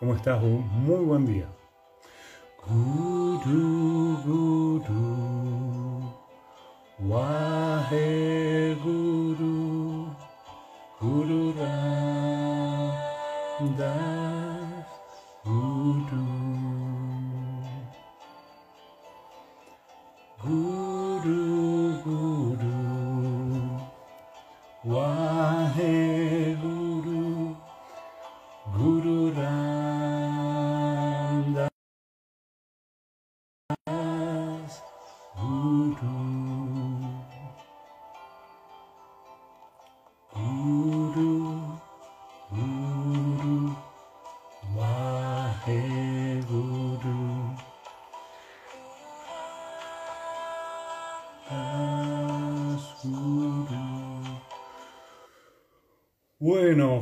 ¿Cómo estás? Muy buen día. Guru, guru, wahe guru, guru das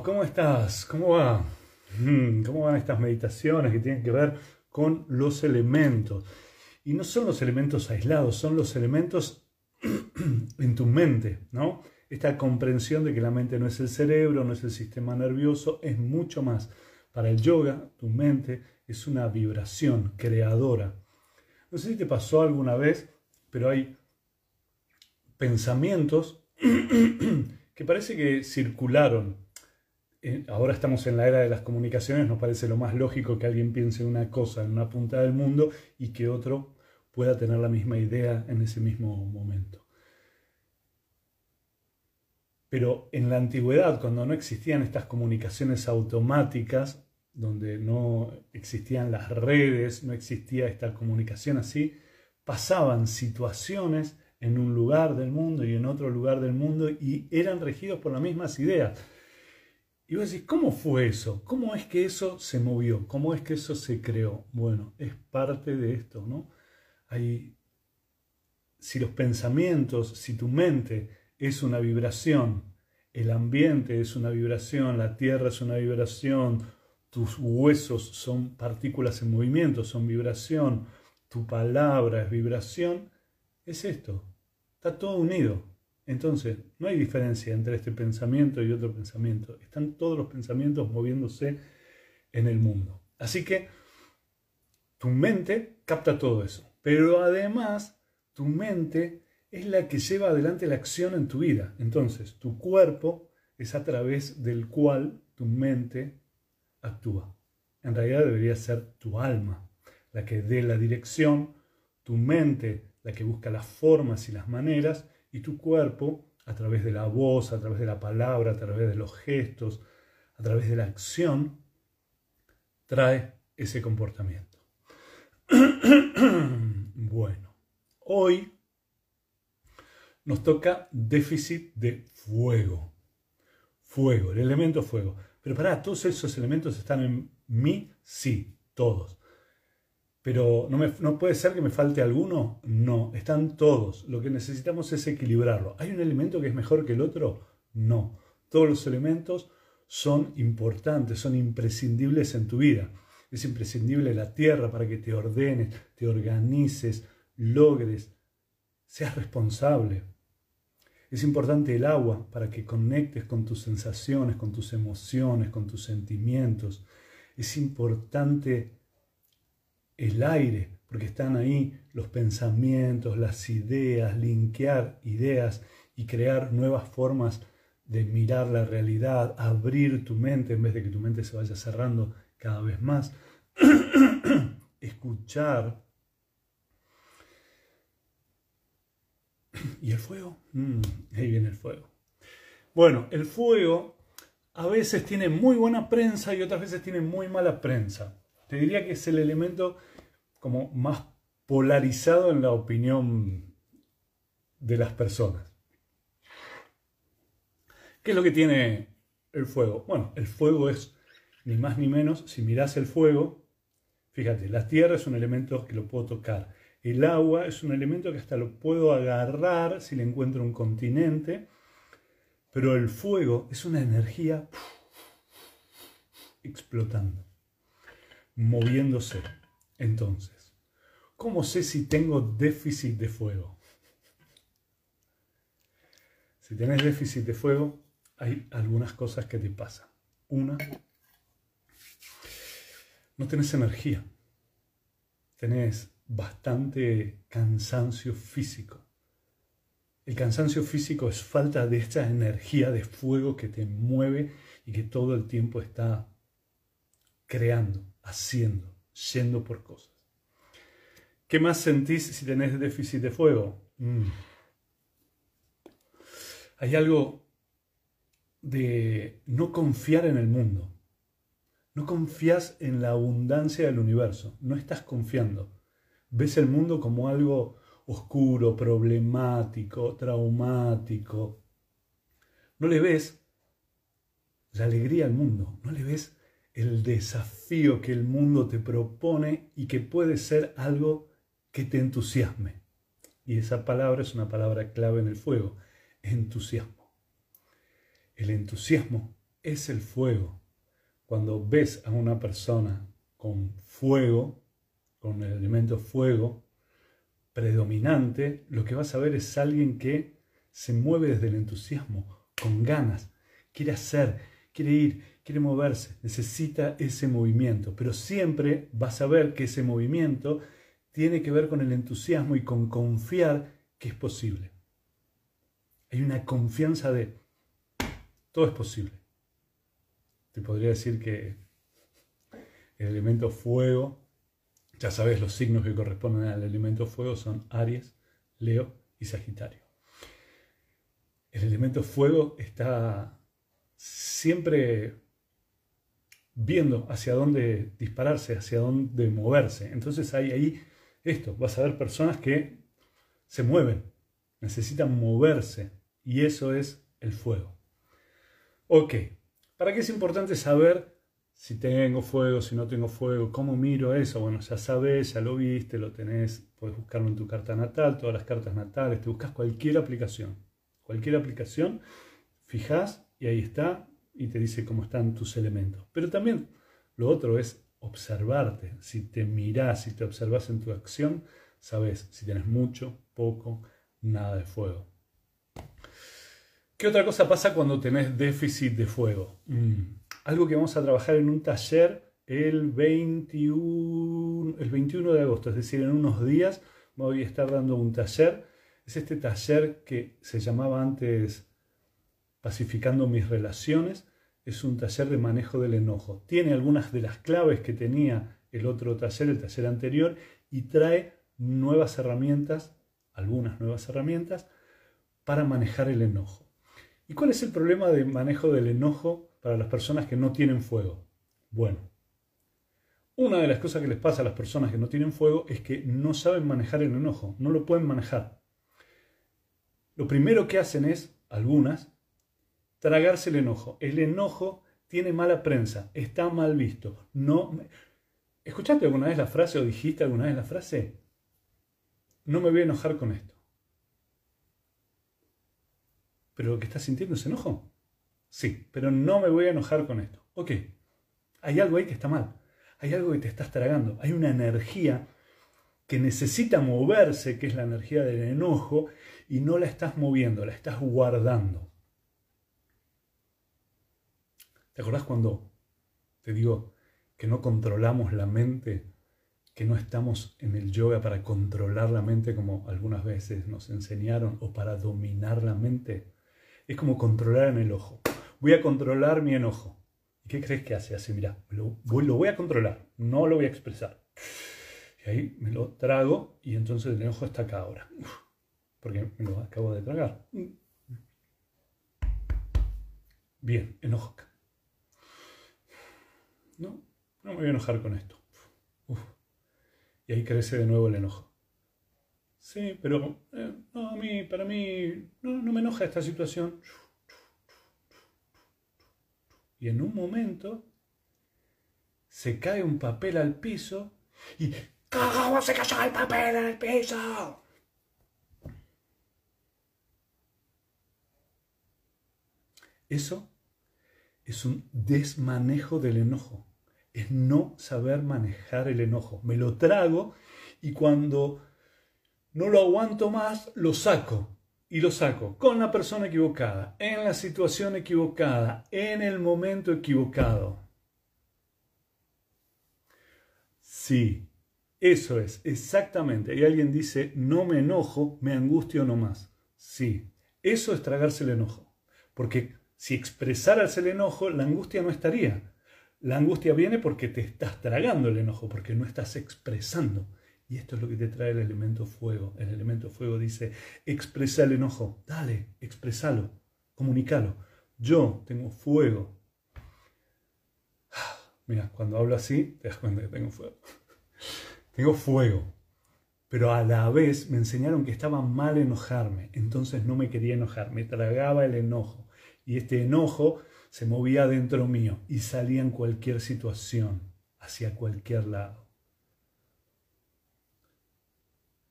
¿cómo estás? ¿Cómo va? Mm, ¿Cómo van estas meditaciones que tienen que ver con los elementos? Y no son los elementos aislados, son los elementos en tu mente, ¿no? Esta comprensión de que la mente no es el cerebro, no es el sistema nervioso, es mucho más. Para el yoga, tu mente es una vibración creadora. No sé si te pasó alguna vez, pero hay pensamientos que parece que circularon ahora estamos en la era de las comunicaciones, nos parece lo más lógico que alguien piense una cosa en una punta del mundo y que otro pueda tener la misma idea en ese mismo momento. Pero en la antigüedad, cuando no existían estas comunicaciones automáticas, donde no existían las redes, no existía esta comunicación así, pasaban situaciones en un lugar del mundo y en otro lugar del mundo y eran regidos por las mismas ideas. Y vos decís, ¿cómo fue eso? ¿Cómo es que eso se movió? ¿Cómo es que eso se creó? Bueno, es parte de esto, ¿no? Hay, si los pensamientos, si tu mente es una vibración, el ambiente es una vibración, la tierra es una vibración, tus huesos son partículas en movimiento, son vibración, tu palabra es vibración, es esto. Está todo unido. Entonces, no hay diferencia entre este pensamiento y otro pensamiento. Están todos los pensamientos moviéndose en el mundo. Así que tu mente capta todo eso. Pero además, tu mente es la que lleva adelante la acción en tu vida. Entonces, tu cuerpo es a través del cual tu mente actúa. En realidad debería ser tu alma la que dé la dirección, tu mente la que busca las formas y las maneras, y tu cuerpo, a través de la voz, a través de la palabra, a través de los gestos, a través de la acción, trae ese comportamiento. bueno, hoy nos toca déficit de fuego. Fuego, el elemento fuego. Pero para todos esos elementos están en mí, sí, todos. Pero ¿no, me, ¿no puede ser que me falte alguno? No, están todos. Lo que necesitamos es equilibrarlo. ¿Hay un elemento que es mejor que el otro? No. Todos los elementos son importantes, son imprescindibles en tu vida. Es imprescindible la tierra para que te ordenes, te organices, logres, seas responsable. Es importante el agua para que conectes con tus sensaciones, con tus emociones, con tus sentimientos. Es importante el aire, porque están ahí los pensamientos, las ideas, linkear ideas y crear nuevas formas de mirar la realidad, abrir tu mente en vez de que tu mente se vaya cerrando cada vez más, escuchar. ¿Y el fuego? Mm, ahí viene el fuego. Bueno, el fuego a veces tiene muy buena prensa y otras veces tiene muy mala prensa. Te diría que es el elemento como más polarizado en la opinión de las personas. ¿Qué es lo que tiene el fuego? Bueno, el fuego es ni más ni menos, si miras el fuego, fíjate, la tierra es un elemento que lo puedo tocar. El agua es un elemento que hasta lo puedo agarrar si le encuentro un continente, pero el fuego es una energía explotando moviéndose. Entonces, ¿cómo sé si tengo déficit de fuego? Si tenés déficit de fuego, hay algunas cosas que te pasan. Una, no tenés energía. Tenés bastante cansancio físico. El cansancio físico es falta de esta energía de fuego que te mueve y que todo el tiempo está creando, haciendo, yendo por cosas. ¿Qué más sentís si tenés déficit de fuego? Mm. Hay algo de no confiar en el mundo. No confías en la abundancia del universo. No estás confiando. Ves el mundo como algo oscuro, problemático, traumático. No le ves la alegría al mundo. No le ves el desafío que el mundo te propone y que puede ser algo que te entusiasme. Y esa palabra es una palabra clave en el fuego, entusiasmo. El entusiasmo es el fuego. Cuando ves a una persona con fuego, con el elemento fuego predominante, lo que vas a ver es alguien que se mueve desde el entusiasmo, con ganas, quiere hacer, quiere ir, quiere moverse, necesita ese movimiento, pero siempre vas a ver que ese movimiento tiene que ver con el entusiasmo y con confiar que es posible. Hay una confianza de todo es posible. Te podría decir que el elemento fuego, ya sabes, los signos que corresponden al elemento fuego son Aries, Leo y Sagitario. El elemento fuego está siempre viendo hacia dónde dispararse, hacia dónde moverse. Entonces hay ahí esto, vas a ver personas que se mueven, necesitan moverse y eso es el fuego. Ok, ¿para qué es importante saber si tengo fuego, si no tengo fuego? ¿Cómo miro eso? Bueno, ya sabes, ya lo viste, lo tenés, puedes buscarlo en tu carta natal, todas las cartas natales, te buscas cualquier aplicación. Cualquier aplicación, fijas y ahí está y te dice cómo están tus elementos. Pero también lo otro es observarte. Si te mirás, si te observas en tu acción, sabes si tienes mucho, poco, nada de fuego. ¿Qué otra cosa pasa cuando tenés déficit de fuego? Mm, algo que vamos a trabajar en un taller el 21, el 21 de agosto, es decir, en unos días voy a estar dando un taller. Es este taller que se llamaba antes Pacificando mis relaciones es un taller de manejo del enojo. Tiene algunas de las claves que tenía el otro taller, el taller anterior, y trae nuevas herramientas, algunas nuevas herramientas, para manejar el enojo. ¿Y cuál es el problema de manejo del enojo para las personas que no tienen fuego? Bueno, una de las cosas que les pasa a las personas que no tienen fuego es que no saben manejar el enojo, no lo pueden manejar. Lo primero que hacen es, algunas, tragarse el enojo. El enojo tiene mala prensa, está mal visto. No, ¿Escuchaste alguna vez la frase o dijiste alguna vez la frase? No me voy a enojar con esto. ¿Pero lo que estás sintiendo es enojo? Sí, pero no me voy a enojar con esto. Ok, hay algo ahí que está mal. Hay algo que te estás tragando. Hay una energía que necesita moverse, que es la energía del enojo, y no la estás moviendo, la estás guardando. ¿Te acordás cuando te digo que no controlamos la mente, que no estamos en el yoga para controlar la mente como algunas veces nos enseñaron o para dominar la mente? Es como controlar en el ojo. Voy a controlar mi enojo. ¿Y qué crees que hace? Así, mira, lo voy, lo voy a controlar, no lo voy a expresar. Y ahí me lo trago y entonces el enojo está acá ahora. Porque me lo acabo de tragar. Bien, enojo acá. No, no me voy a enojar con esto. Y ahí crece de nuevo el enojo. Sí, pero eh, no, a mí, para mí, no, no me enoja esta situación. Y en un momento se cae un papel al piso y ¿Cómo se cayó el papel en el piso? Eso es un desmanejo del enojo. Es no saber manejar el enojo. Me lo trago y cuando no lo aguanto más, lo saco. y lo saco con la persona equivocada, en la situación equivocada, en el momento equivocado. Sí, eso es, exactamente. Y alguien dice, no me enojo, me angustio no más. Sí, eso es tragarse el enojo. Porque si expresaras el enojo, la angustia no estaría. La angustia viene porque te estás tragando el enojo, porque no estás expresando. Y esto es lo que te trae el elemento fuego. El elemento fuego dice, expresa el enojo. Dale, expresalo, comunícalo. Yo tengo fuego. Mira, cuando hablo así, te das cuenta que tengo fuego. tengo fuego. Pero a la vez me enseñaron que estaba mal enojarme. Entonces no me quería enojar. Me tragaba el enojo. Y este enojo se movía dentro mío y salía en cualquier situación, hacia cualquier lado.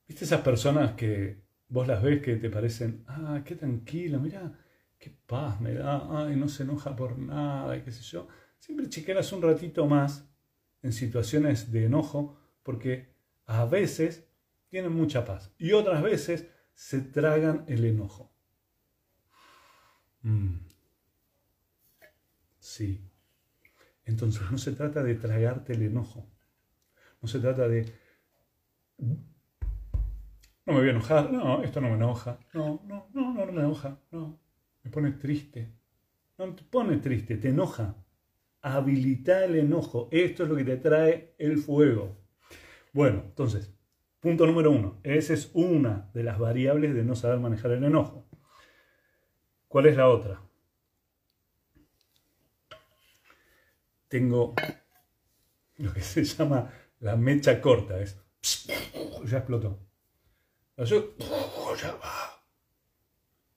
¿Viste esas personas que vos las ves que te parecen, ah, qué tranquila, mira, qué paz me da, ay, no se enoja por nada, qué sé yo? Siempre chequeras un ratito más en situaciones de enojo, porque a veces tienen mucha paz y otras veces se tragan el enojo. Mm. Sí. Entonces no se trata de tragarte el enojo. No se trata de no me voy a enojar, no, esto no me enoja, no, no, no, no, me enoja, no, me pone triste. No te pone triste, te enoja. Habilita el enojo, esto es lo que te trae el fuego. Bueno, entonces, punto número uno, esa es una de las variables de no saber manejar el enojo. ¿Cuál es la otra? Tengo lo que se llama la mecha corta, es ya explotó.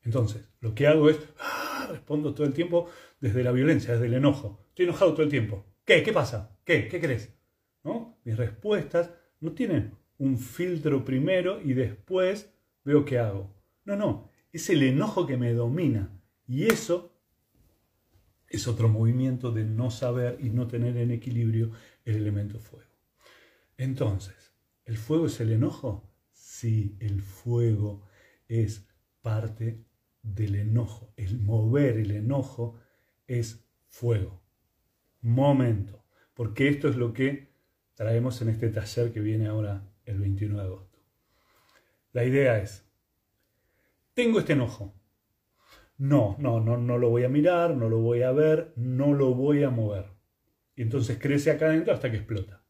Entonces, lo que hago es, ah, respondo todo el tiempo desde la violencia, desde el enojo. Estoy enojado todo el tiempo. ¿Qué? ¿Qué pasa? ¿Qué? ¿Qué crees? ¿No? Mis respuestas no tienen un filtro primero y después veo qué hago. No, no, es el enojo que me domina. Y eso es otro movimiento de no saber y no tener en equilibrio el elemento fuego. Entonces, ¿el fuego es el enojo? Sí, el fuego es parte del enojo. El mover el enojo es fuego. Momento. Porque esto es lo que traemos en este taller que viene ahora el 21 de agosto. La idea es, tengo este enojo. No, no, no, no lo voy a mirar, no lo voy a ver, no lo voy a mover. Y entonces crece acá adentro hasta que explota.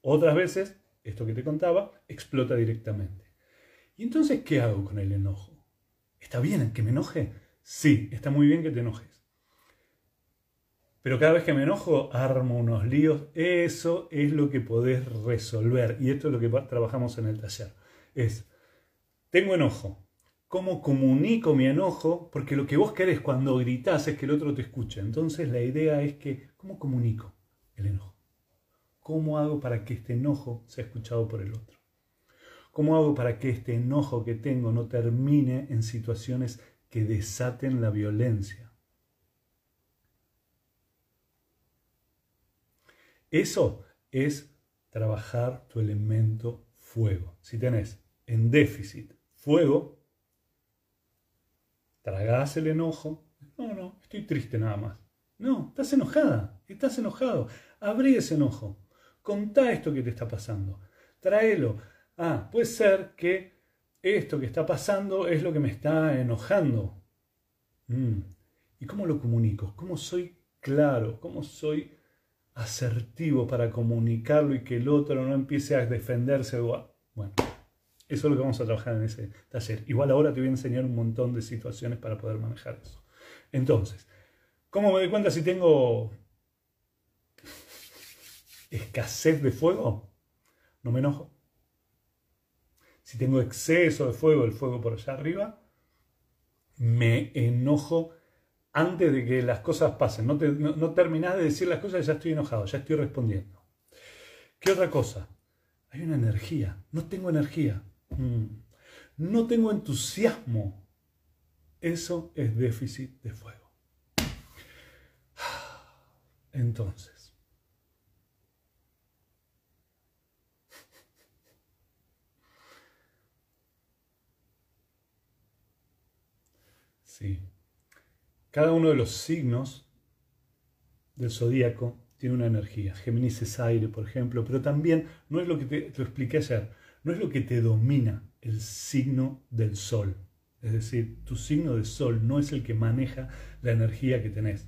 Otras veces, esto que te contaba, explota directamente. ¿Y entonces qué hago con el enojo? ¿Está bien que me enoje? Sí, está muy bien que te enojes. Pero cada vez que me enojo, armo unos líos. Eso es lo que podés resolver. Y esto es lo que trabajamos en el taller. Es, tengo enojo. ¿Cómo comunico mi enojo? Porque lo que vos querés cuando gritás es que el otro te escuche. Entonces la idea es que, ¿cómo comunico el enojo? ¿Cómo hago para que este enojo sea escuchado por el otro? ¿Cómo hago para que este enojo que tengo no termine en situaciones que desaten la violencia? Eso es trabajar tu elemento fuego. Si tenés en déficit fuego, tragás el enojo. No, no, estoy triste nada más. No, estás enojada, estás enojado. Abrí ese enojo. Contá esto que te está pasando. Tráelo ah, puede ser que esto que está pasando es lo que me está enojando. Mm. ¿Y cómo lo comunico? ¿Cómo soy claro? ¿Cómo soy asertivo para comunicarlo y que el otro no empiece a defenderse? Bueno, eso es lo que vamos a trabajar en ese taller. Igual ahora te voy a enseñar un montón de situaciones para poder manejar eso. Entonces, ¿cómo me doy cuenta si tengo escasez de fuego? No me enojo. Si tengo exceso de fuego, el fuego por allá arriba, me enojo antes de que las cosas pasen. No, no, terminás de decir las cosas ya estoy enojado, ya estoy respondiendo. ¿Qué otra cosa? Hay una energía. No tengo energía. Mm. No tengo entusiasmo. Eso es déficit de fuego. Entonces, Sí. Cada uno de los signos del zodíaco tiene una energía. Géminis es aire, por ejemplo, pero también no es lo que te, te expliqué ayer, no es lo que te domina el signo del sol. Es decir, tu signo de sol no es el que maneja la energía que tenés.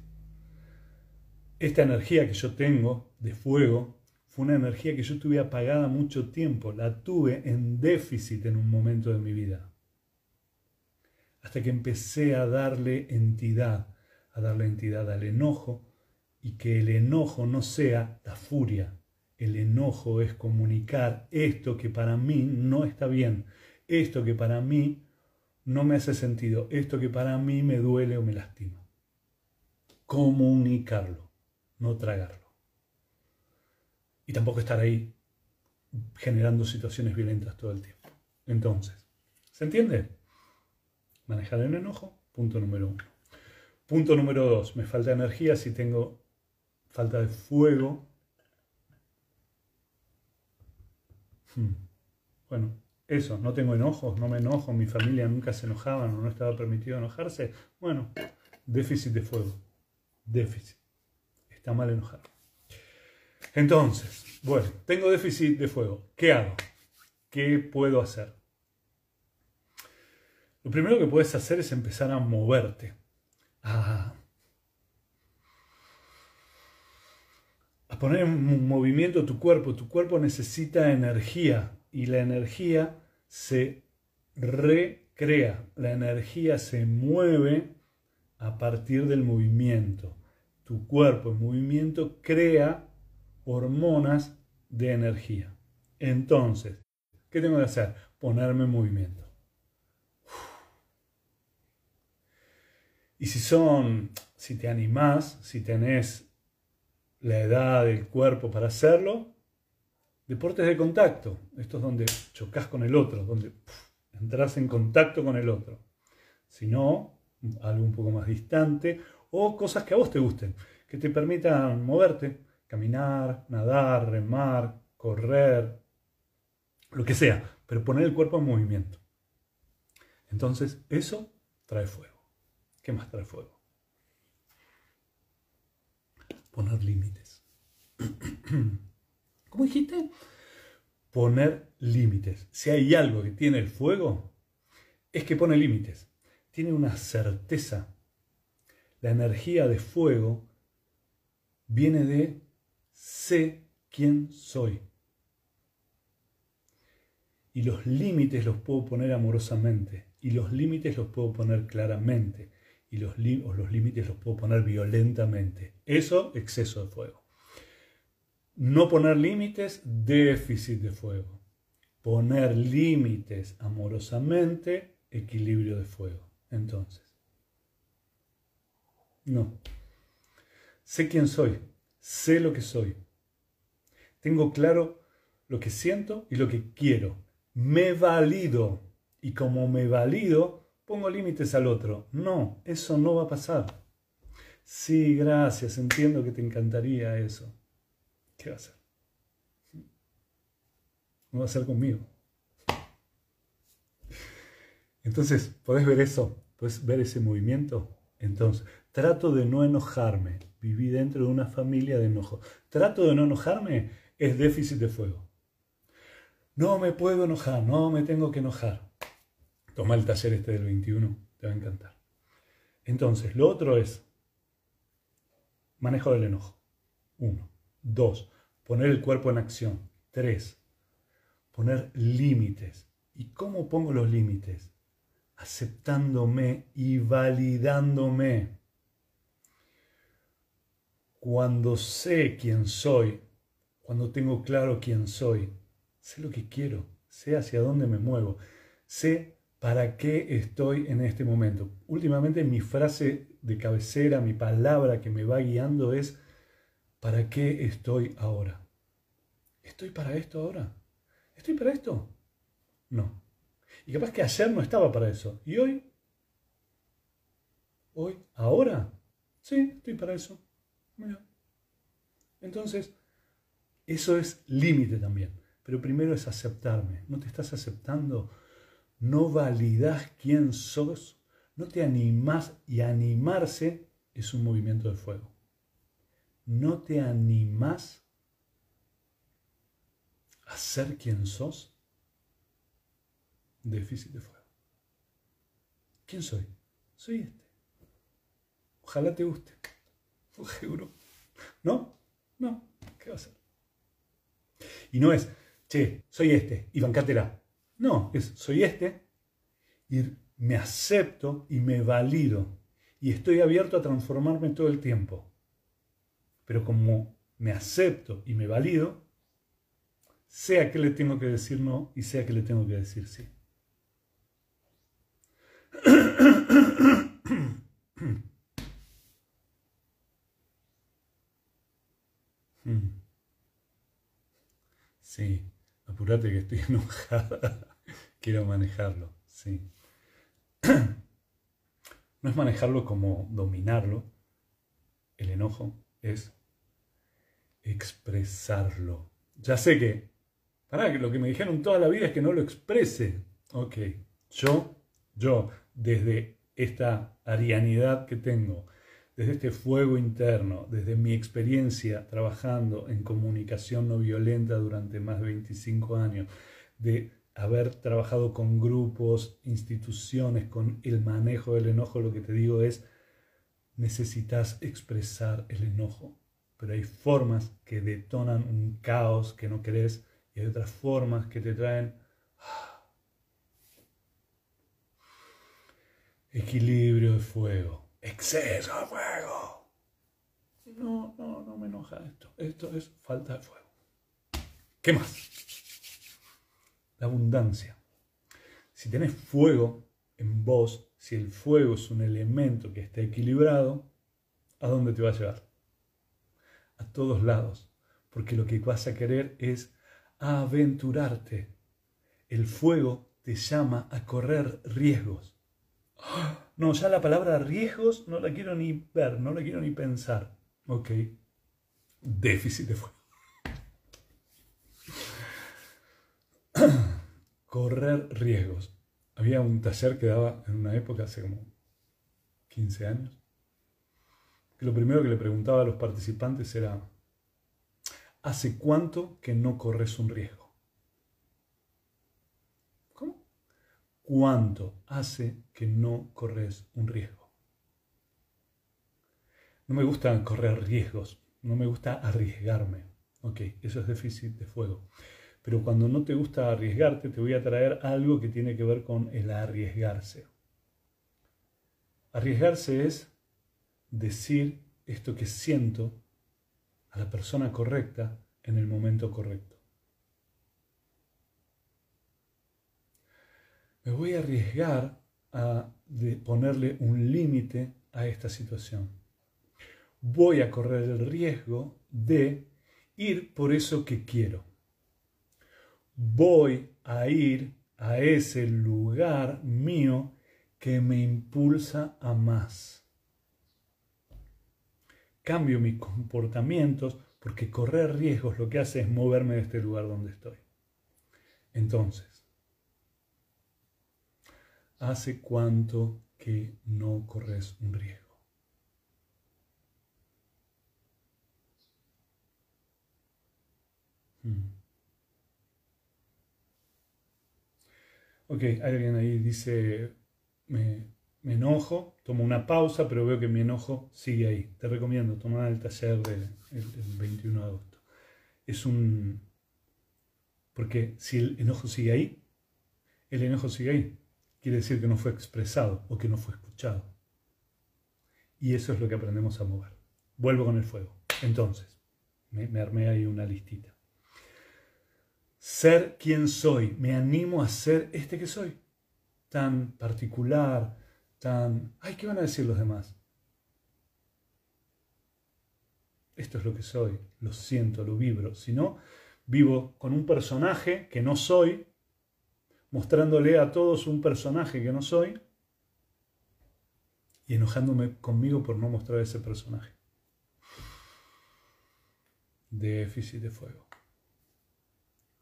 Esta energía que yo tengo de fuego fue una energía que yo tuve apagada mucho tiempo, la tuve en déficit en un momento de mi vida. Hasta que empecé a darle entidad, a darle entidad al enojo y que el enojo no sea la furia. El enojo es comunicar esto que para mí no está bien, esto que para mí no me hace sentido, esto que para mí me duele o me lastima. Comunicarlo, no tragarlo y tampoco estar ahí generando situaciones violentas todo el tiempo. Entonces, ¿se entiende? Manejar el enojo, punto número uno. Punto número dos, me falta energía si tengo falta de fuego. Hmm. Bueno, eso, no tengo enojos, no me enojo, mi familia nunca se enojaban o no estaba permitido enojarse. Bueno, déficit de fuego, déficit. Está mal enojar. Entonces, bueno, tengo déficit de fuego. ¿Qué hago? ¿Qué puedo hacer? Lo primero que puedes hacer es empezar a moverte. A, poner en movimiento tu cuerpo. Tu cuerpo necesita energía y la energía se recrea. La energía se mueve a partir del movimiento. Tu cuerpo en movimiento crea hormonas de energía. Entonces, ¿qué tengo que hacer? Ponerme en movimiento. Y si son, si te animás, si tenés la edad del cuerpo para hacerlo, deportes de contacto. Esto es donde chocas con el otro, donde entras en contacto con el otro. Si no, algo un poco más distante o cosas que a vos te gusten, que te permitan moverte, caminar, nadar, remar, correr, lo que sea, pero poner el cuerpo en movimiento. Entonces, eso trae fuego. ¿Qué más trae fuego? Poner límites. ¿Cómo dijiste? Poner límites. Si hay algo que tiene el fuego, es que pone límites. Tiene una certeza. La energía de fuego viene de sé quién soy. Y los límites los puedo poner amorosamente. Y los límites los puedo poner claramente. Y los, los límites los puedo poner violentamente. Eso, exceso de fuego. No poner límites, déficit de fuego. Poner límites amorosamente, equilibrio de fuego. Entonces, no. Sé quién soy, sé lo que soy. Tengo claro lo que siento y lo que quiero. Me valido. Y como me valido, pongo límites al otro. No, eso no va a pasar. Sí, gracias, entiendo que te encantaría eso. ¿Qué va a hacer? No va a ser conmigo. Entonces, ¿podés ver eso? ¿Puedes ver ese movimiento? Entonces, trato de no enojarme viví dentro de una familia de enojo. Trato de no enojarme, es déficit de fuego. No me puedo enojar, no me tengo que enojar. Toma el taller este del 21, te va a encantar. Entonces, lo otro es manejo del enojo. Uno. Dos, poner el cuerpo en acción. Tres, poner límites. ¿Y cómo pongo los límites? Aceptándome y validándome. Cuando sé quién soy, cuando tengo claro quién soy, sé lo que quiero, sé hacia dónde me muevo, sé para qué estoy en este momento. Últimamente mi frase de cabecera, mi palabra que me va guiando es, ¿para qué estoy ahora? ¿Estoy para esto ahora? ¿Estoy para esto? No. Y capaz que ayer no estaba para eso. ¿Y hoy? ¿Hoy? ¿Ahora? Sí, estoy para eso. Entonces, eso es límite también. Pero primero es aceptarme. ¿No te estás aceptando? ¿No validas quién sos? No te animás y animarse es un movimiento de fuego. No te animás a ser quien sos. Déficit de fuego. ¿Quién soy? Soy este. Ojalá te guste. Seguro. ¿No? No. ¿Qué va a ser? Y no es, che, soy este y bancátela. No, soy este y me acepto y me valido. Y estoy abierto a transformarme todo el tiempo. Pero como me acepto y me valido, sea que le tengo que decir no y sea que le tengo que decir sí. Sí, apúrate que estoy enojada. Quiero manejarlo, sí. No es manejarlo como dominarlo. El enojo es expresarlo. Ya sé que, para que lo que me dijeron toda la vida es que no lo exprese. Ok, yo, yo, desde esta arianidad que tengo, desde este fuego interno, desde mi experiencia trabajando en comunicación no violenta durante más de 25 años, de haber trabajado con grupos, instituciones, con el manejo del enojo, lo que te digo es, necesitas expresar el enojo, pero hay formas que detonan un caos que no querés y hay otras formas que te traen ah, equilibrio de fuego exceso de fuego. No, no, no me enoja esto. Esto es falta de fuego. ¿Qué más? La abundancia. Si tenés fuego en vos, si el fuego es un elemento que está equilibrado, ¿a dónde te va a llevar? A todos lados. Porque lo que vas a querer es aventurarte. El fuego te llama a correr riesgos. No, ya la palabra riesgos no la quiero ni ver, no la quiero ni pensar. Ok. Déficit de fuego. Correr riesgos. Había un taller que daba en una época, hace como 15 años, que lo primero que le preguntaba a los participantes era, ¿hace cuánto que no corres un riesgo? ¿Cuánto hace que no corres un riesgo? No me gusta correr riesgos, no me gusta arriesgarme. Ok, eso es déficit de fuego. Pero cuando no te gusta arriesgarte, te voy a traer algo que tiene que ver con el arriesgarse. Arriesgarse es decir esto que siento a la persona correcta en el momento correcto. Me voy a arriesgar a ponerle un límite a esta situación. Voy a correr el riesgo de ir por eso que quiero. Voy a ir a ese lugar mío que me impulsa a más. Cambio mis comportamientos porque correr riesgos lo que hace es moverme de este lugar donde estoy. Entonces, ¿Hace cuánto que no corres un riesgo? Hmm. Ok, alguien ahí dice, me, enojo, tomo una pausa, pero veo que mi enojo sigue ahí. Te recomiendo tomar el taller del 21 de agosto. Es un... Porque si el enojo sigue ahí, el enojo sigue ahí quiere decir que no fue expresado o que no fue escuchado. Y eso es lo que aprendemos a mover. Vuelvo con el fuego. Entonces, me, armé ahí una listita. Ser quien soy. Me animo a ser este que soy. Tan particular, tan... Ay, ¿qué van a decir los demás? Esto es lo que soy. Lo siento, lo vibro. Si no, vivo con un personaje que no soy, mostrándole a todos un personaje que no soy y enojándome conmigo por no mostrar ese personaje. Déficit de fuego.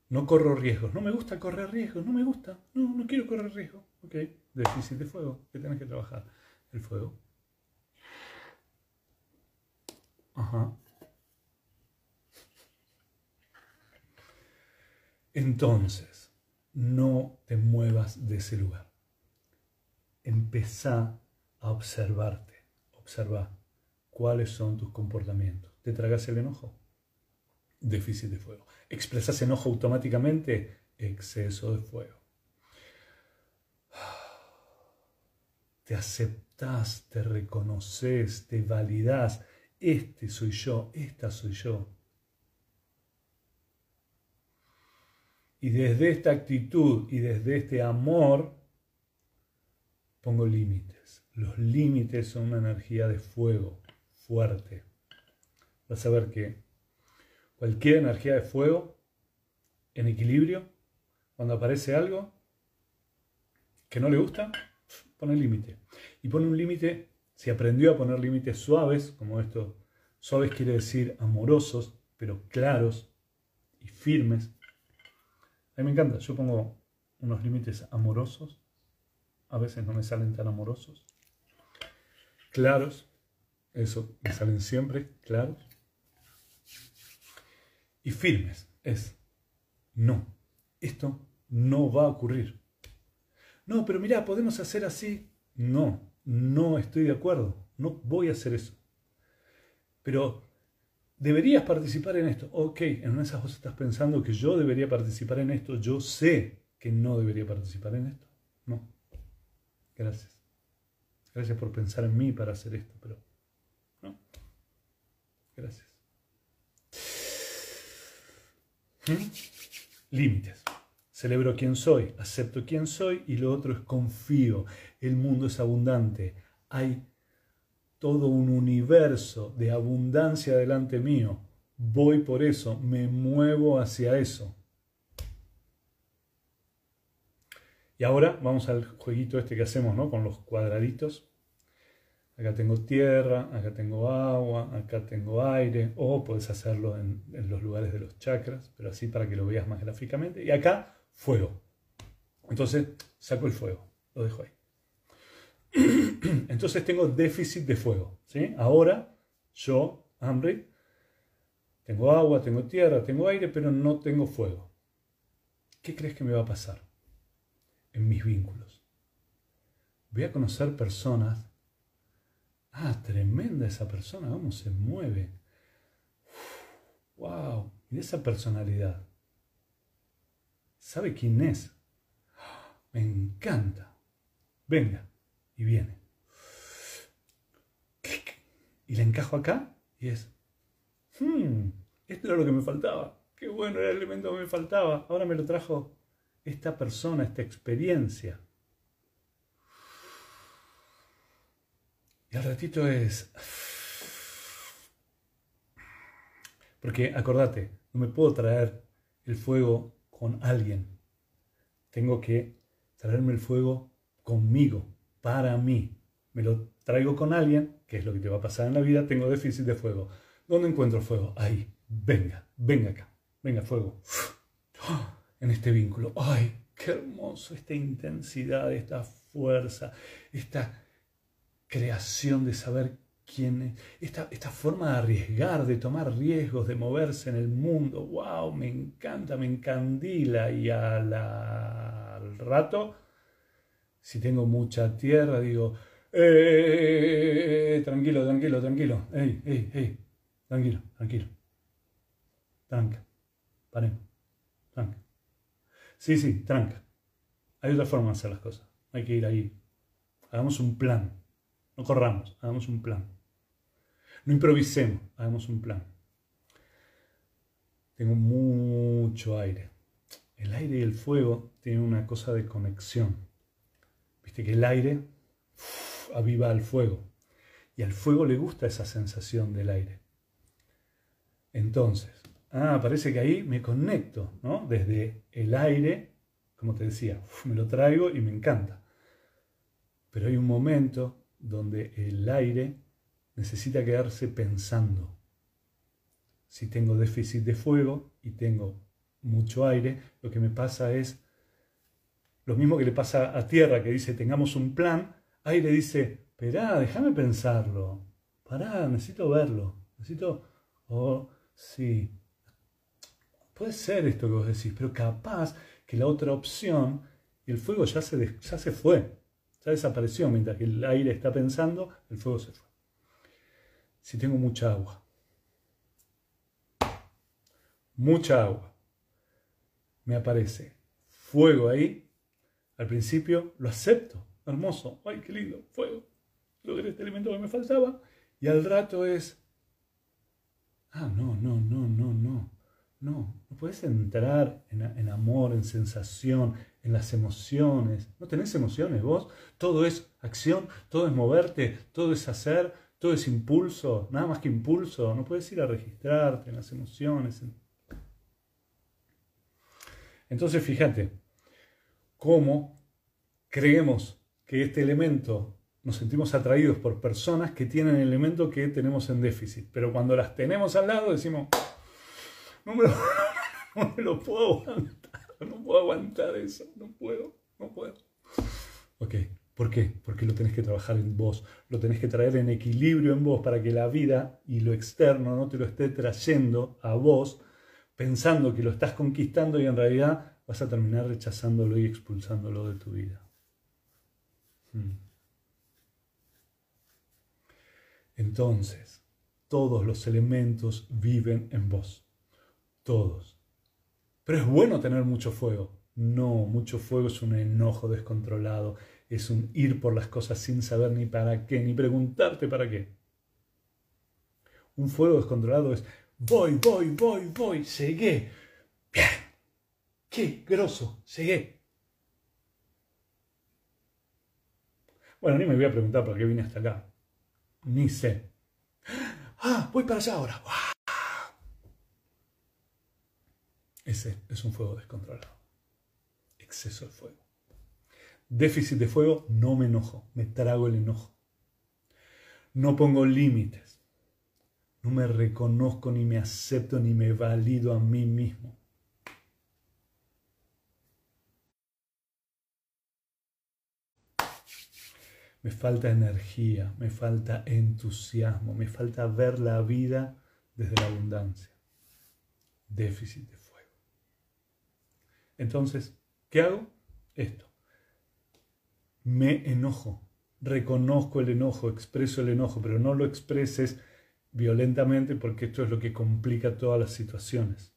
No corro riesgos. No me gusta correr riesgos. No me gusta. No, no quiero correr riesgos. Ok. Déficit de fuego. ¿Qué tenés que trabajar? El fuego. Ajá. Entonces, no te muevas de ese lugar. Empezá a observarte. Observa cuáles son tus comportamientos. ¿Te tragas el enojo? Déficit de fuego. ¿Expresas enojo automáticamente? Exceso de fuego. Te aceptas, te reconoces, te validas. Este soy yo, esta soy yo. Y desde esta actitud y desde este amor, pongo límites. Los límites son una energía de fuego fuerte. Vas a ver que cualquier energía de fuego en equilibrio, cuando aparece algo que no le gusta, pone límite. Y pone un límite, si aprendió a poner límites suaves, como esto, suaves quiere decir amorosos, pero claros y firmes. A mí me encanta, yo pongo unos límites amorosos, a veces no me salen tan amorosos, claros, eso me salen siempre claros, y firmes, es, no, esto no va a ocurrir. No, pero mira, podemos hacer así. No, no estoy de acuerdo, no voy a hacer eso. Pero deberías participar en esto. Ok, en una esas cosas estás pensando que yo debería participar en esto, yo sé que no debería participar en esto. No. Gracias. Gracias por pensar en mí para hacer esto, pero no. Gracias. ¿Mm? Límites. Celebro quién soy, acepto quién soy y lo otro es confío. El mundo es abundante. Hay todo un universo de abundancia delante mío. Voy por eso, me muevo hacia eso. Y ahora vamos al jueguito este que hacemos ¿no? con los cuadraditos. Acá tengo tierra, acá tengo agua, acá tengo aire, o puedes hacerlo en, en los lugares de los chakras, pero así para que lo veas más gráficamente. Y acá fuego. Entonces saco el fuego, lo dejo ahí. Entonces tengo déficit de fuego. ¿sí? Ahora yo, hambre, tengo agua, tengo tierra, tengo aire, pero no tengo fuego. ¿Qué crees que me va a pasar en mis vínculos? Voy a conocer personas. Ah, tremenda esa persona, cómo se mueve. wow, y esa personalidad sabe quién es. Me encanta. Venga, y viene. Y le encajo acá y es, hmm, esto era lo que me faltaba. Qué bueno era el elemento que me faltaba. Ahora me lo trajo esta persona, esta experiencia. Y al ratito es... Porque acordate, no me puedo traer el fuego con alguien. Tengo que traerme el fuego conmigo, para mí. Me lo traigo con alguien, que es lo que te va a pasar en la vida, tengo déficit de fuego. ¿Dónde encuentro fuego? Ahí. Venga, venga acá. Venga, fuego. En este vínculo. ¡Ay, qué hermoso! Esta intensidad, esta fuerza, esta creación de saber quién esta, esta forma de arriesgar, de tomar riesgos, de moverse en el mundo, wow, me encanta, me encandila y al rato, si tengo mucha tierra, digo, eh, tranquilo, tranquilo, tranquilo, ey, ey, ey, tranquilo, tranquilo, tranca, paremos, tranca. Sí, sí, tranca. Hay otra forma de hacer las cosas, hay que ir ahí. Hagamos un plan, no corramos, hagamos un plan. No improvisemos, hagamos un plan. Tengo mucho aire. El aire y el fuego tienen una cosa de conexión. Viste que el aire aviva al fuego. Y al fuego le gusta esa sensación del aire. Entonces, ah, parece que ahí me conecto, ¿no? Desde el aire, como te decía, me lo traigo y me encanta. Pero hay un momento donde el aire necesita quedarse pensando. Si tengo déficit de fuego y tengo mucho aire, lo que me pasa es lo mismo que le pasa a tierra, que dice tengamos un plan, aire dice, esperá, déjame pensarlo, pará, necesito verlo, necesito, oh, sí, puede ser esto que vos decís, pero capaz que la otra opción, el fuego ya se, ya se fue, ya desapareció, mientras que el aire está pensando, el fuego se fue. Si tengo mucha agua, mucha agua, me aparece fuego ahí, al principio lo acepto, hermoso, ay, qué lindo, fuego, logré este elemento que me faltaba, y al rato es, ah, no, no, no, no, no, no, no puedes entrar en, en, amor, en sensación, en las emociones. ¿No tenés emociones vos? Todo es acción, todo es moverte, todo es hacer, todo es impulso, nada más que impulso. No puedes ir a registrarte en las emociones. Entonces fíjate cómo creemos que este elemento nos sentimos atraídos por personas que tienen el elemento que tenemos en déficit. Pero cuando las tenemos al lado decimos, no me, lo, puedo aguantar, no puedo aguantar eso, no puedo, no puedo. Ok, ¿por qué? Porque lo tenés que trabajar en vos, lo tenés que traer en equilibrio en vos para que la vida y lo externo no te lo esté trayendo a vos pensando que lo estás conquistando y en realidad vas a terminar rechazándolo y expulsándolo de tu vida. Hmm. Entonces, todos los elementos viven en vos todos. Pero es bueno tener mucho fuego. No, mucho fuego es un enojo descontrolado, es un ir por las cosas sin saber ni para qué, ni preguntarte para qué. Un fuego descontrolado es voy, voy, voy, voy, llegué. Qué grosso, llegué. Bueno, ni me voy a preguntar para qué vine hasta acá. Ni sé. Ah, voy para allá ahora. Ese es un fuego descontrolado. Exceso de fuego. Déficit de fuego, no me enojo, me trago el enojo. No pongo límites. No me reconozco, ni me acepto, ni me valido a mí mismo. Me falta energía, me falta entusiasmo, me falta ver la vida desde la abundancia. Déficit de entonces, ¿qué hago? Esto. Me enojo, reconozco el enojo, expreso el enojo, pero no lo expreses violentamente porque esto es lo que complica todas las situaciones.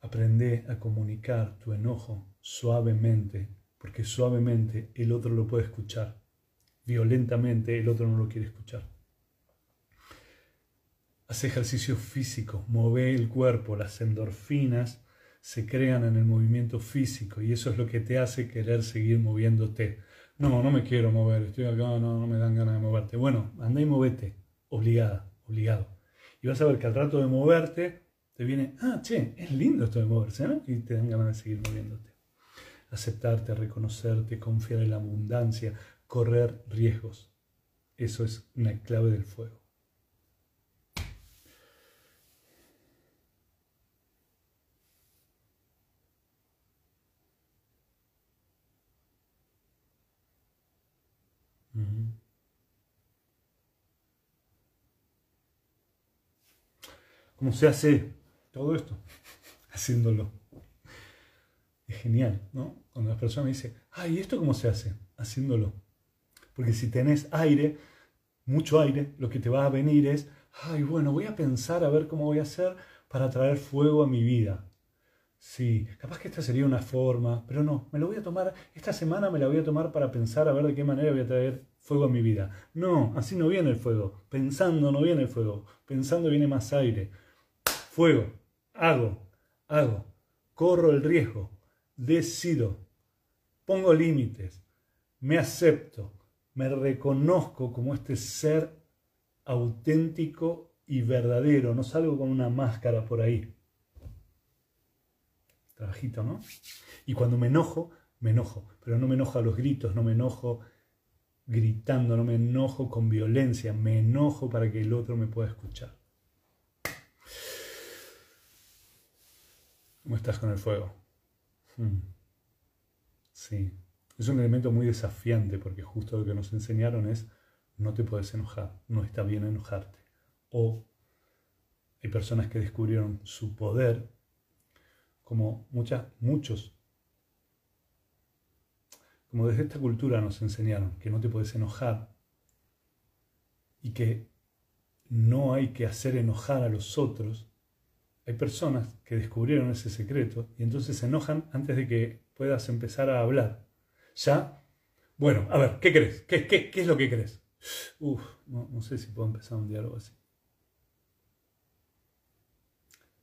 Aprende a comunicar tu enojo suavemente, porque suavemente el otro lo puede escuchar. Violentamente el otro no lo quiere escuchar. Haz ejercicio físico, mueve el cuerpo, las endorfinas se crean en el movimiento físico y eso es lo que te hace querer seguir moviéndote. No, no me quiero mover, estoy acá, no, no me dan ganas de moverte. Bueno, anda y movete, obligada, obligado. Y vas a ver que al rato de moverte te viene, ah, che, es lindo esto de moverse, ¿no? Y te dan ganas de seguir moviéndote. Aceptarte, reconocerte, confiar en la abundancia, correr riesgos. Eso es una clave del fuego. ¿Cómo se hace todo esto? Haciéndolo. Es genial, ¿no? Cuando la persona me dice, ay, ¿esto cómo se hace? Haciéndolo. Porque si tenés aire, mucho aire, lo que te va a venir es, ay, bueno, voy a pensar a ver cómo voy a hacer para traer fuego a mi vida. Sí, capaz que esta sería una forma, pero no, me lo voy a tomar, esta semana me la voy a tomar para pensar a ver de qué manera voy a traer fuego a mi vida. No, así no viene el fuego. Pensando no viene el fuego. Pensando viene más aire. Fuego. Hago. Hago. Corro el riesgo. Decido. Pongo límites. Me acepto. Me reconozco como este ser auténtico y verdadero. No salgo con una máscara por ahí. Trabajito, ¿no? Y cuando me enojo, me enojo. Pero no me enojo a los gritos, no me enojo gritando, no me enojo con violencia, me enojo para que el otro me pueda escuchar. ¿Cómo estás con el fuego? Hmm. Sí, es un elemento muy desafiante porque justo lo que nos enseñaron es no te puedes enojar, no está bien enojarte. O hay personas que descubrieron su poder, como muchas, muchos, como desde esta cultura nos enseñaron que no te puedes enojar y que no hay que hacer enojar a los otros, hay personas que descubrieron ese secreto y entonces se enojan antes de que puedas empezar a hablar. Ya, bueno, a ver, ¿qué crees? ¿Qué, es lo que crees? Uf, no, sé si puedo empezar un diálogo así.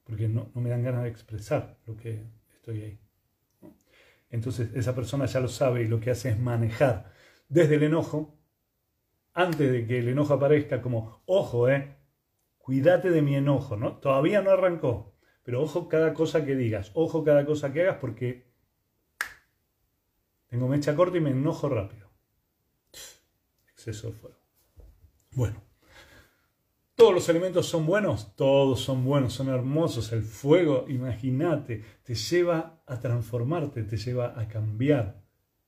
Porque no, me dan ganas de expresar lo que estoy ahí. Entonces esa persona ya lo sabe y lo que hace es manejar desde el enojo, antes de que el enojo aparezca como, ojo, eh, cuídate de mi enojo, ¿no? Todavía no arrancó, pero ojo cada cosa que digas, ojo cada cosa que hagas porque tengo mecha corta y me enojo rápido. Exceso de fuego. Bueno, ¿todos los elementos son buenos? Todos son buenos, son hermosos. El fuego, imagínate, te lleva a transformarte, te lleva a cambiar.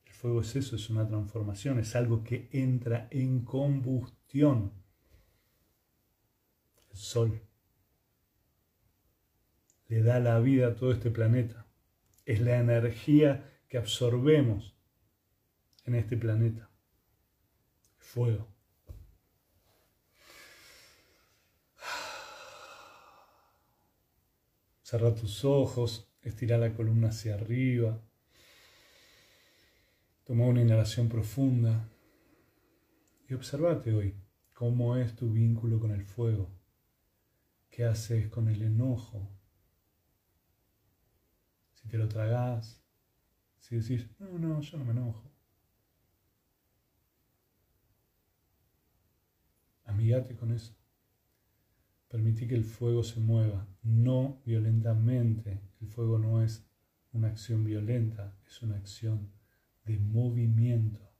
El fuego es eso, es una transformación, es algo que entra en combustión. Sol le da la vida a todo este planeta. Es la energía que absorbemos en este planeta. Fuego. Cerra tus ojos, estira la columna hacia arriba. Toma una inhalación profunda y observate hoy cómo es tu vínculo con el fuego. ¿Qué haces con el enojo? Si te lo tragas, si decís, no, no, yo no me enojo. Amigate con eso. Permití que el fuego se mueva, no violentamente. El fuego no es una acción violenta, es una acción de movimiento.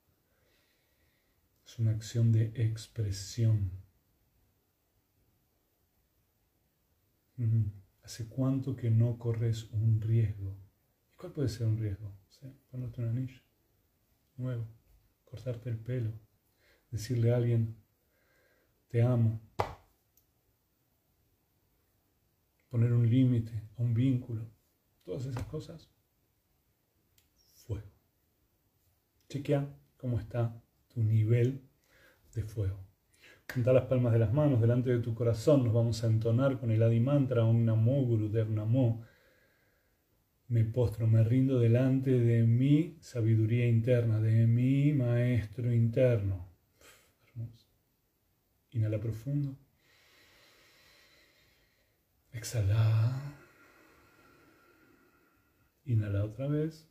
Es una acción de expresión. ¿Hace cuánto que no corres un riesgo? ¿Y cuál puede ser un riesgo? ponerte un anillo nuevo, cortarte el pelo, decirle a alguien, te amo. Poner un límite un vínculo. Todas esas cosas. Fuego. Chequea cómo está tu nivel de fuego. Junta las palmas de las manos delante de tu corazón. Nos vamos a entonar con el Adi Mantra Om Namo Gurudev Namo. Me postro, me rindo delante de mi sabiduría interna, de mi maestro interno. Inhala profundo. Exhala. Inhala otra vez.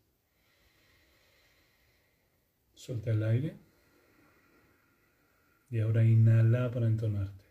Suelta el aire. Y ahora inhala para entonarte.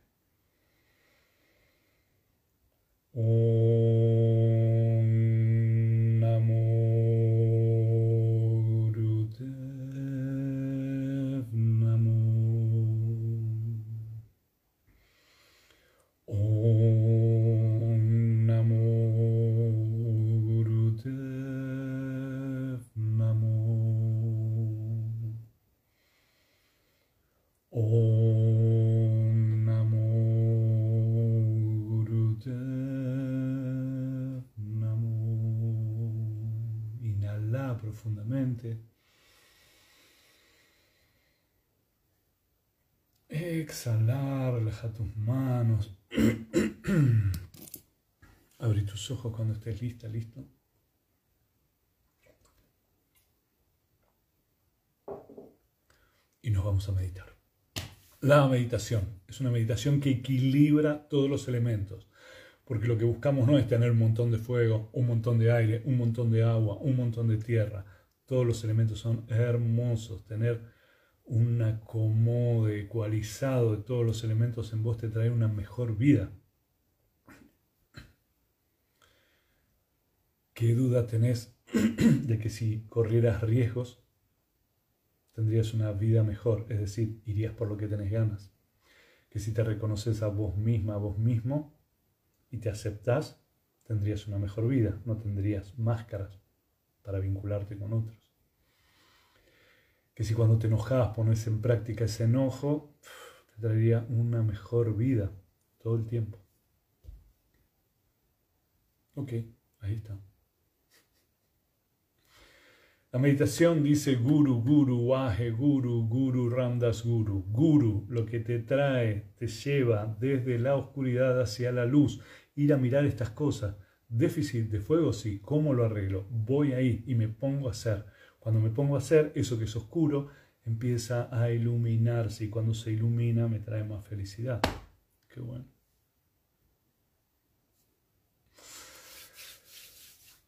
Cuando estés lista, listo. Y nos vamos a meditar. La meditación es una meditación que equilibra todos los elementos porque lo que buscamos no es tener un montón de fuego, un montón de aire, un montón de agua, un montón de tierra. Todos los elementos son hermosos. Tener un acomodo ecualizado de todos los elementos en vos te trae una mejor vida. ¿Qué duda tenés de que si corrieras riesgos tendrías una vida mejor? Es decir, irías por lo que tenés ganas. Que si te reconoces a vos misma, a vos mismo, y te aceptas, tendrías una mejor vida, no tendrías máscaras para vincularte con otros. Que si cuando te enojas pones en práctica ese enojo, te traería una mejor vida todo el tiempo. Ok, ahí está. La meditación dice Guru, Guru, Waje, Guru, Guru, Ramdas, Guru. Guru, lo que te trae, te lleva desde la oscuridad hacia la luz. Ir a mirar estas cosas. Déficit de fuego, sí. ¿Cómo lo arreglo? Voy ahí y me pongo a hacer. Cuando me pongo a hacer, eso que es oscuro empieza a iluminarse y cuando se ilumina me trae más felicidad. Qué bueno.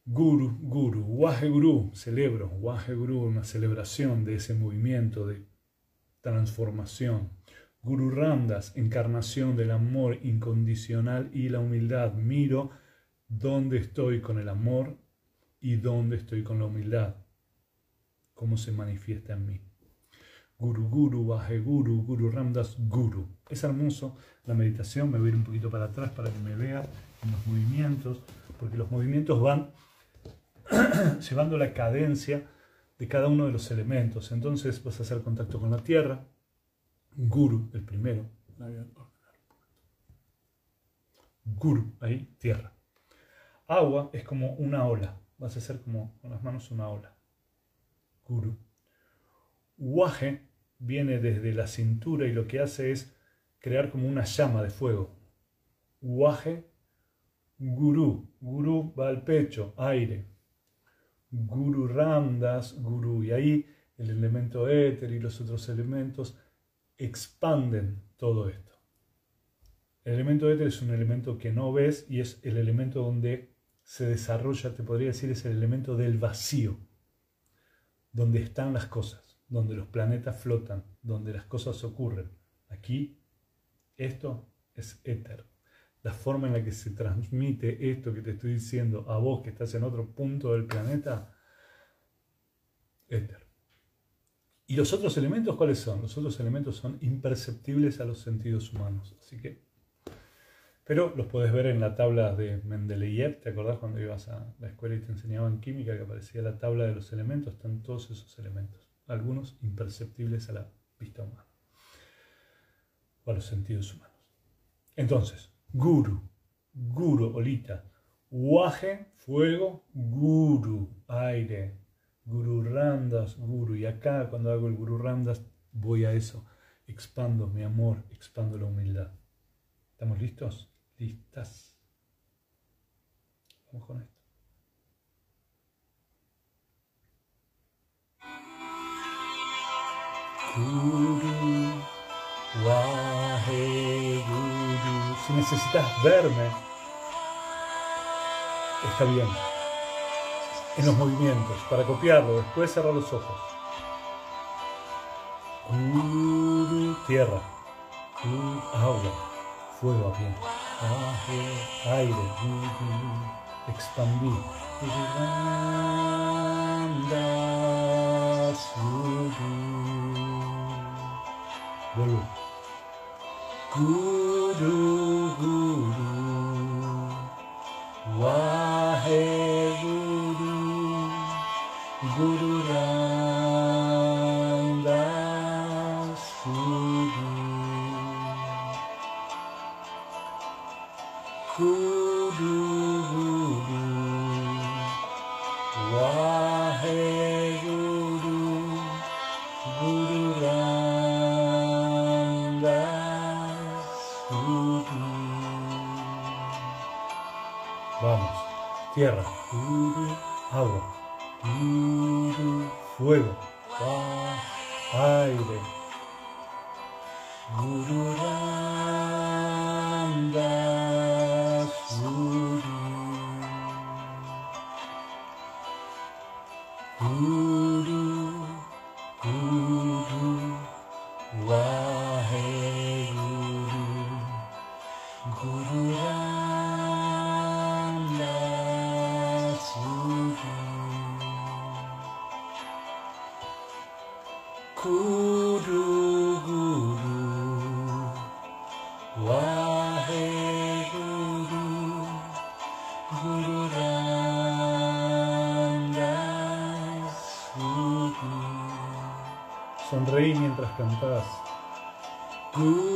Guru, Guru, Waje Guru, celebro, Waje Guru, una celebración de ese movimiento de transformación. Guru Ramdas, encarnación del amor incondicional y la humildad. Miro dónde estoy con el amor y dónde estoy con la humildad. Cómo se manifiesta en mí. Guru Guru, Waje Guru, Guru Ramdas, Guru. Es hermoso la meditación, me voy a ir un poquito para atrás para que me vea en los movimientos, porque los movimientos van llevando la cadencia de cada uno de los elementos. Entonces vas a hacer contacto con la tierra, guru, el primero. Guru, ahí, tierra. Agua es como una ola. Vas a hacer como con las manos una ola. Guru. Waje viene desde la cintura y lo que hace es crear como una llama de fuego. Waje, guru. Guru va al pecho, aire. Guru Ramdas, Guru, y ahí el elemento éter y los otros elementos expanden todo esto. El elemento éter es un elemento que no ves y es el elemento donde se desarrolla, te podría decir, es el elemento del vacío, donde están las cosas, donde los planetas flotan, donde las cosas ocurren. Aquí, esto es éter. La forma en la que se transmite esto que te estoy diciendo a vos que estás en otro punto del planeta, éter. ¿Y los otros elementos cuáles son? Los otros elementos son imperceptibles a los sentidos humanos. Así que, pero los puedes ver en la tabla de Mendeleev. ¿Te acordás cuando ibas a la escuela y te enseñaban química que aparecía la tabla de los elementos? Están todos esos elementos. Algunos imperceptibles a la vista humana o a los sentidos humanos. Entonces, guru, guru, olita, waje, fuego, guru, aire, guru randas, guru. Y acá cuando hago el guru randas voy a eso, expando mi amor, expando la humildad. ¿Estamos listos? Listas. Vamos con esto. Guru, Wahe. Si necesitas verme, está bien. En los movimientos, para copiarlo, después cerrar los ojos. Tierra. Agua. Fuego. Wahe, aire. Expandí. Vuelvo. Guru, Guru, Wahe Sonreí mientras cantás. Guru,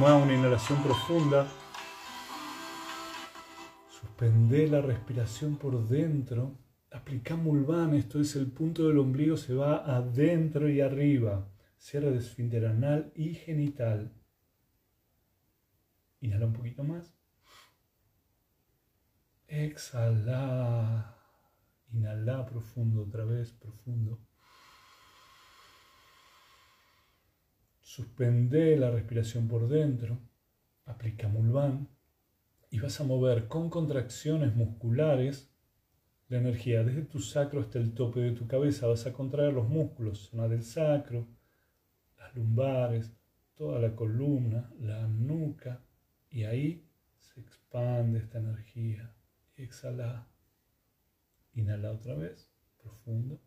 Toma una inhalación profunda. Suspende la respiración por dentro. Aplica Mulvan, esto es el punto del ombligo, se va adentro y arriba. Cierre de esfínter anal y genital. Inhala un poquito más. Exhala. Inhala profundo, otra vez profundo. Suspende la respiración por dentro. Aplica Mulvan. Y vas a mover con contracciones musculares la energía desde tu sacro hasta el tope de tu cabeza. Vas a contraer los músculos, zona del sacro, las lumbares, toda la columna, la nuca. Y ahí se expande esta energía. Exhala. Inhala otra vez, profundo.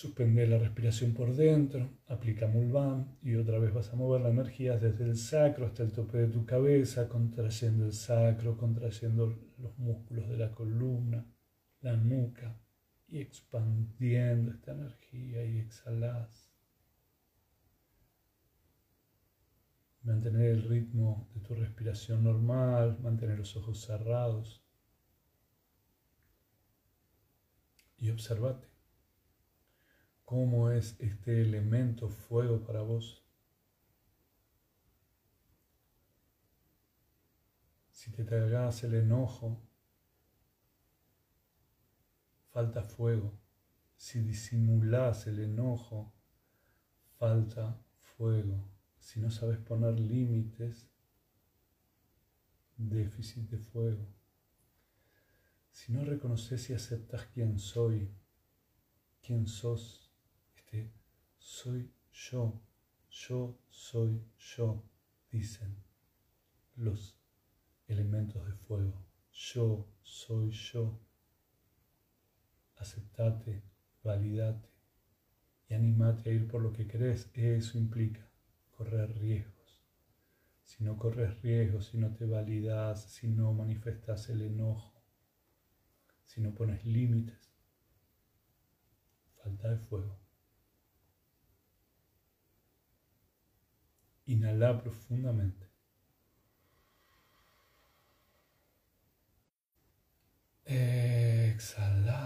Suspende la respiración por dentro, aplica Mulvan y otra vez vas a mover la energía desde el sacro hasta el tope de tu cabeza, contrayendo el sacro, contrayendo los músculos de la columna, la nuca y expandiendo esta energía y exhalas. Mantener el ritmo de tu respiración normal, mantener los ojos cerrados y observate. ¿Cómo es este elemento fuego para vos? Si te tragas el enojo, falta fuego. Si disimulas el enojo, falta fuego. Si no sabes poner límites, déficit de fuego. Si no reconoces y aceptas quién soy, quién sos, soy yo, yo soy yo, dicen los elementos de fuego. Yo soy yo. Aceptate, validate y animate a ir por lo que querés. Eso implica correr riesgos. Si no corres riesgos, si no te validas, si no manifestas el enojo, si no pones límites, falta de fuego. Inhala profundamente. Exhala.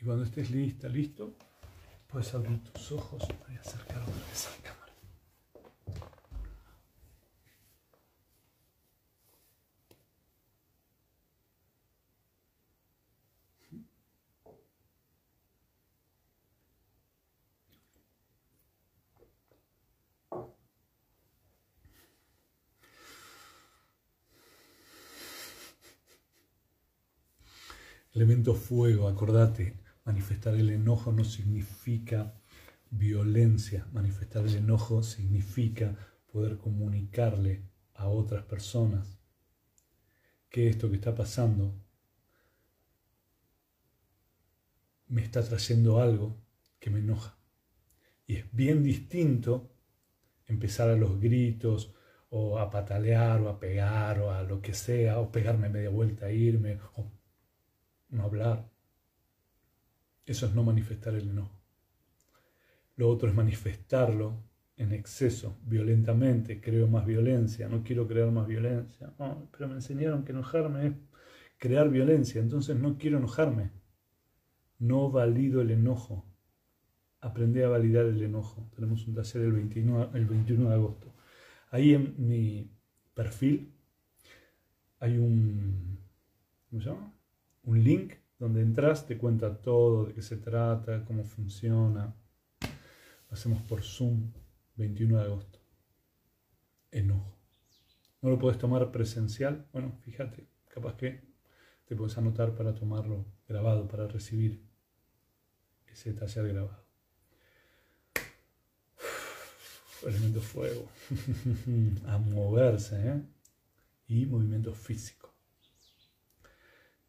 Y cuando estés lista, listo, puedes abrir tus ojos. Voy a acercar otra. Elemento fuego, acordate, Manifestar el enojo no significa violencia. Manifestar el enojo significa poder comunicarle a otras personas que esto que está pasando me está trayendo algo que me enoja. Y es bien distinto empezar a los gritos o a patalear o a pegar o a lo que sea, o pegarme media vuelta, irme, o no hablar. Eso es no manifestar el enojo. Lo otro es manifestarlo en exceso, violentamente, creo más violencia, no quiero crear más violencia. pero me enseñaron que enojarme es crear violencia, entonces no quiero enojarme. No valido el enojo. Aprendí a validar el enojo. Tenemos un taller el 21, el 21 de agosto. Ahí en mi perfil hay un, ¿cómo se llama? Un link donde entras, te cuenta todo, de qué se trata, cómo funciona. hacemos por Zoom 21 de agosto. Enojo. ¿No lo puedes tomar presencial? Bueno, fíjate, capaz que te puedes anotar para tomarlo grabado, para recibir ese taller grabado. elemento fuego. A moverse, ¿eh? Y movimiento físico.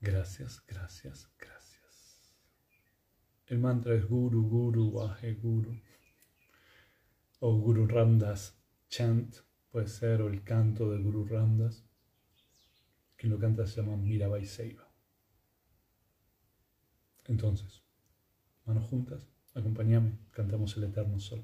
Gracias, gracias, gracias. El mantra es Guru, Guru, Wahe, Guru. O Guru Ramdas Chant, puede ser, o el canto de Guru Ramdas. Quien lo canta se llama Mirabai Seiva. Entonces, manos juntas, acompáñame, cantamos el eterno sol.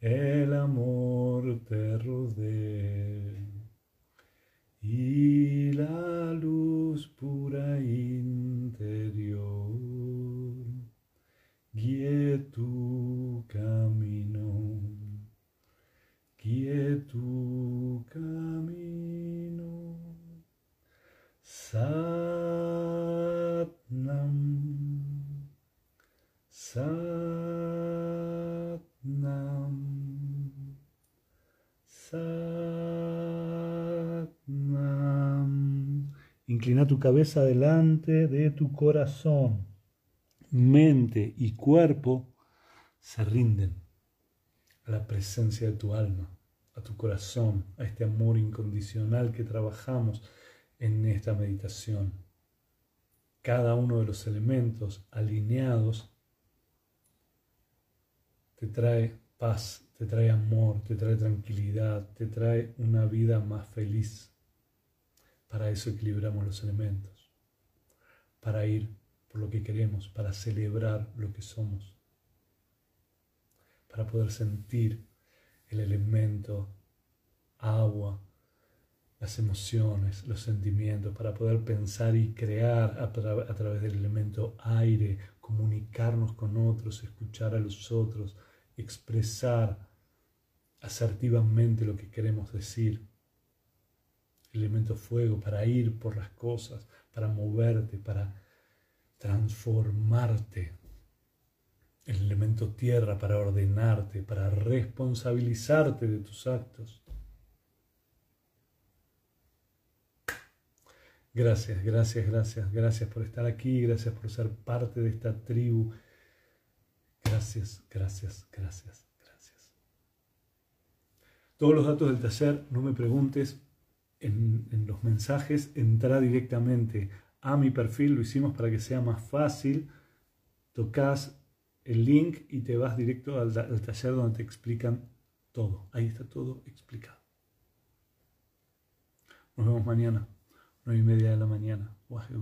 el amor te rodee y la luz pura interior guíe tu camino, guíe tu camino. Satnam. Inclina tu cabeza delante de tu corazón. Mente y cuerpo se rinden a la presencia de tu alma, a tu corazón, a este amor incondicional que trabajamos en esta meditación. Cada uno de los elementos alineados te trae paz, te trae amor, te trae tranquilidad, te trae una vida más feliz. Para eso equilibramos los elementos, para ir por lo que queremos, para celebrar lo que somos, para poder sentir el elemento agua, las emociones, los sentimientos, para poder pensar y crear a, través del elemento aire, comunicarnos con otros, escuchar a los otros, expresar asertivamente lo que queremos decir. Elemento fuego para ir por las cosas, para moverte, para transformarte. El elemento tierra para ordenarte, para responsabilizarte de tus actos. Gracias, gracias, gracias, gracias por estar aquí, gracias por ser parte de esta tribu. Gracias, gracias, gracias. Todos los datos del taller, no me preguntes en, los mensajes, entra directamente a mi perfil, lo hicimos para que sea más fácil. Tocas el link y te vas directo al, taller donde te explican todo. Ahí está todo explicado. Nos vemos mañana, nueve y media de la mañana. Guaje,